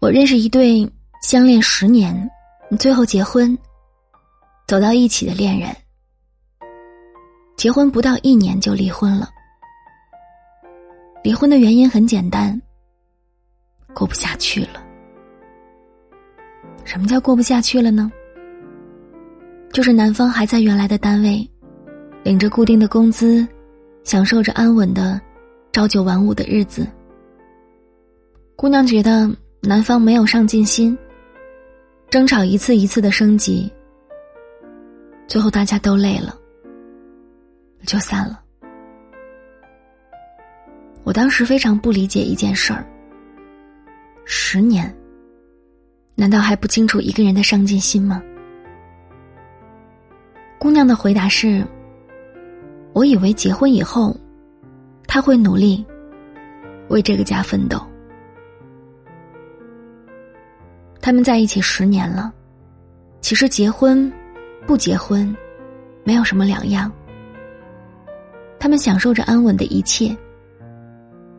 我认识一对相恋十年，最后结婚，走到一起的恋人，结婚不到一年就离婚了。离婚的原因很简单，过不下去了。什么叫过不下去了呢？就是男方还在原来的单位，领着固定的工资，享受着安稳的朝九晚五的日子。姑娘觉得男方没有上进心，争吵一次一次的升级，最后大家都累了，就散了。我当时非常不理解一件事儿：十年，难道还不清楚一个人的上进心吗？姑娘的回答是：“我以为结婚以后，他会努力为这个家奋斗。他们在一起十年了，其实结婚不结婚没有什么两样。他们享受着安稳的一切。”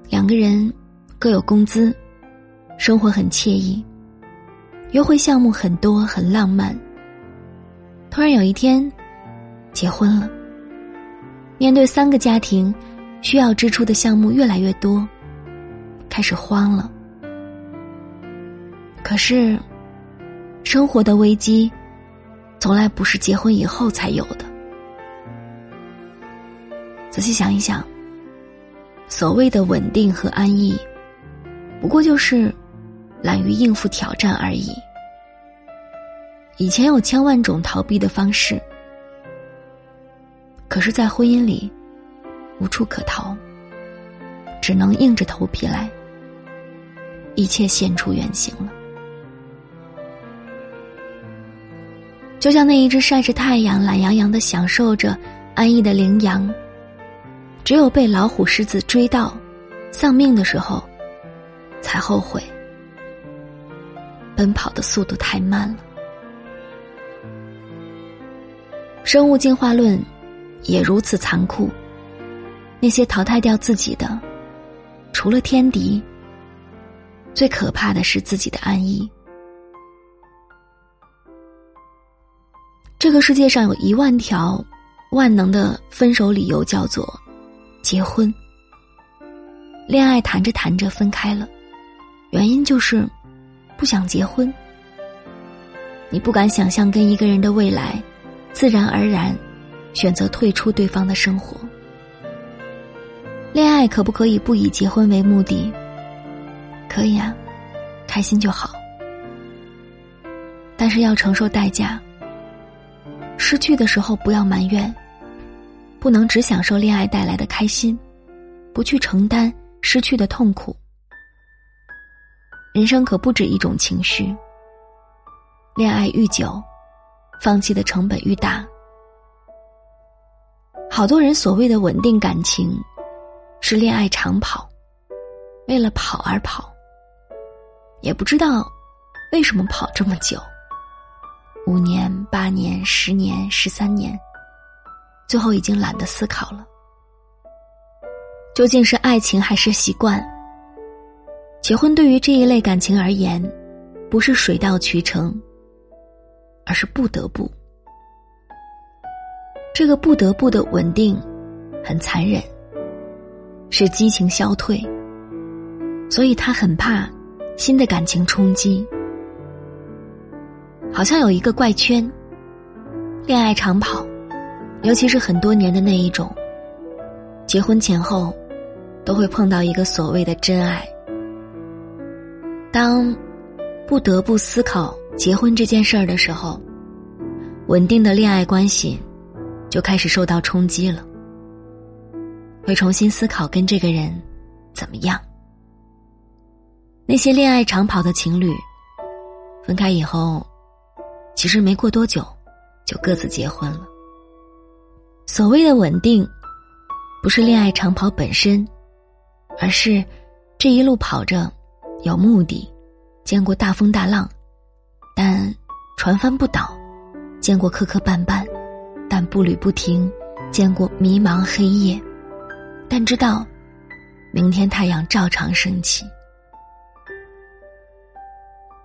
两个人各有工资，生活很惬意，约会项目很多，很浪漫。突然有一天，结婚了。面对三个家庭，需要支出的项目越来越多，开始慌了。可是，生活的危机，从来不是结婚以后才有的。仔细想一想。所谓的稳定和安逸，不过就是懒于应付挑战而已。以前有千万种逃避的方式，可是，在婚姻里无处可逃，只能硬着头皮来，一切现出原形了。就像那一只晒着太阳、懒洋洋的享受着安逸的羚羊。只有被老虎、狮子追到，丧命的时候，才后悔。奔跑的速度太慢了。生物进化论也如此残酷。那些淘汰掉自己的，除了天敌，最可怕的是自己的安逸。这个世界上有一万条万能的分手理由，叫做。结婚，恋爱谈着谈着分开了，原因就是不想结婚。你不敢想象跟一个人的未来，自然而然选择退出对方的生活。恋爱可不可以不以结婚为目的？可以啊，开心就好。但是要承受代价。失去的时候不要埋怨。不能只享受恋爱带来的开心，不去承担失去的痛苦。人生可不止一种情绪。恋爱愈久，放弃的成本愈大。好多人所谓的稳定感情，是恋爱长跑，为了跑而跑。也不知道为什么跑这么久，五年、八年、十年、十三年。最后已经懒得思考了，究竟是爱情还是习惯？结婚对于这一类感情而言，不是水到渠成，而是不得不。这个不得不的稳定，很残忍，使激情消退，所以他很怕新的感情冲击。好像有一个怪圈，恋爱长跑。尤其是很多年的那一种，结婚前后，都会碰到一个所谓的真爱。当不得不思考结婚这件事儿的时候，稳定的恋爱关系就开始受到冲击了。会重新思考跟这个人怎么样。那些恋爱长跑的情侣，分开以后，其实没过多久，就各自结婚了。所谓的稳定，不是恋爱长跑本身，而是这一路跑着有目的，见过大风大浪，但船帆不倒；见过磕磕绊绊，但步履不停；见过迷茫黑夜，但知道明天太阳照常升起。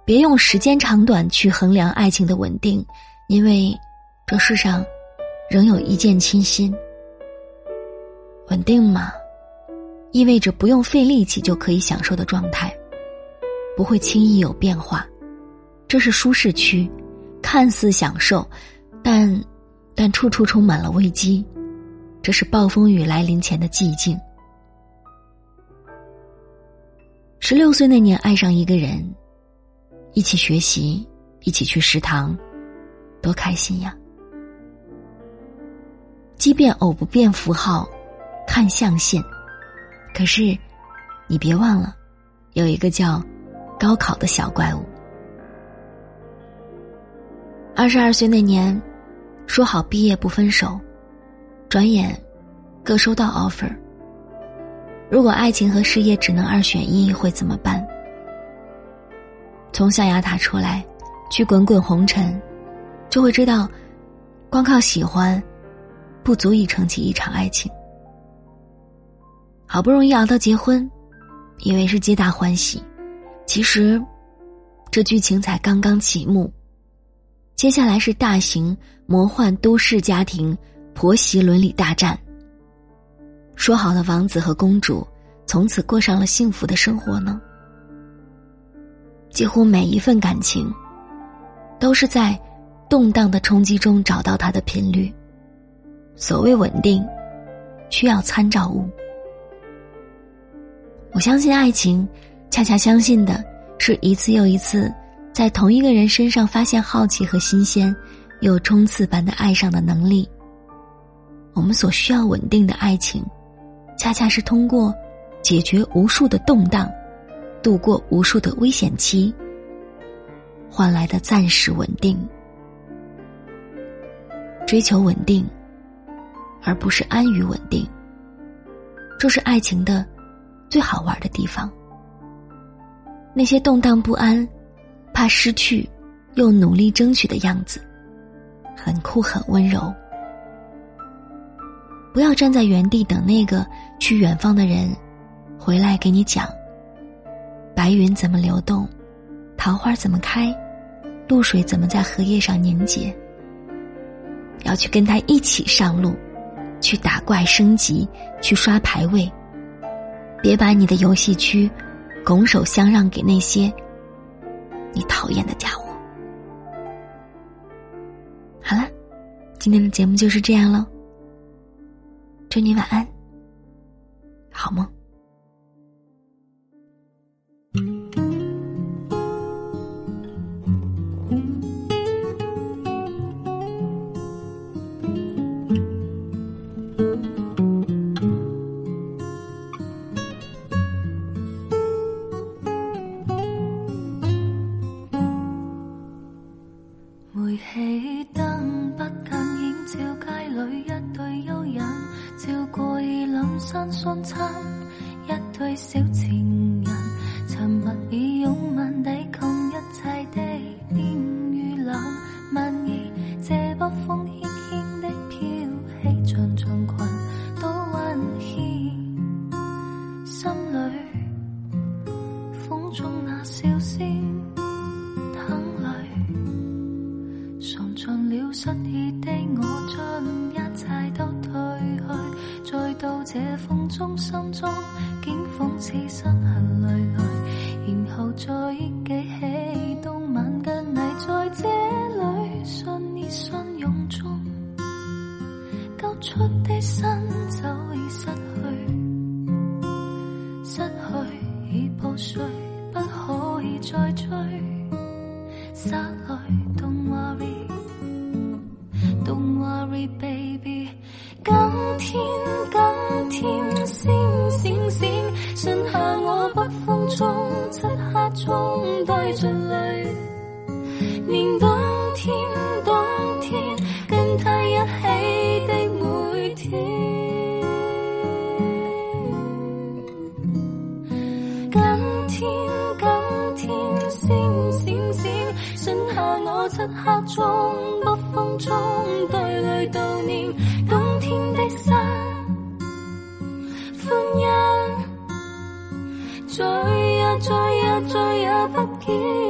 别用时间长短去衡量爱情的稳定，因为这世上仍有一见倾心。稳定嘛，意味着不用费力气就可以享受的状态，不会轻易有变化，这是舒适区，看似享受，但但处处充满了危机，这是暴风雨来临前的寂静。十六岁那年爱上一个人。一起学习，一起去食堂，多开心呀！即便偶不变符号，看象限，可是你别忘了，有一个叫高考的小怪物。二十二岁那年，说好毕业不分手，转眼各收到 offer。如果爱情和事业只能二选一，会怎么办？从象牙塔出来，去滚滚红尘，就会知道，光靠喜欢，不足以撑起一场爱情。好不容易熬到结婚，以为是皆大欢喜，其实，这剧情才刚刚起幕。接下来是大型魔幻都市家庭婆媳伦理大战。说好的王子和公主，从此过上了幸福的生活呢？几乎每一份感情，都是在动荡的冲击中找到它的频率。所谓稳定，需要参照物。我相信爱情，恰恰相信的是一次又一次在同一个人身上发现好奇和新鲜，又冲刺般的爱上的能力。我们所需要稳定的爱情，恰恰是通过解决无数的动荡。度过无数的危险期，换来的暂时稳定。追求稳定，而不是安于稳定，这是爱情的最好玩的地方。那些动荡不安、怕失去又努力争取的样子，很酷很温柔。不要站在原地等那个去远方的人回来给你讲。白云怎么流动，桃花怎么开，露水怎么在荷叶上凝结？要去跟他一起上路，去打怪升级，去刷排位。别把你的游戏区拱手相让给那些你讨厌的家伙。好了，今天的节目就是这样喽。祝你晚安，好梦。已两山相亲，一对小情人，沉默以拥吻抵抗一切的烟雨冷。万意这北风轻轻的飘起，长长裙多温馨，心里风中那笑出的身早已失去，失去已破碎，不可以再追，失去 don't worry。Don't worry, baby。今天，今天，星星星，剩下我北风中，漆黑中带着泪，连，冬天，漆黑中。北风中对泪悼念冬天的山，欢欣，再也再也再也不见。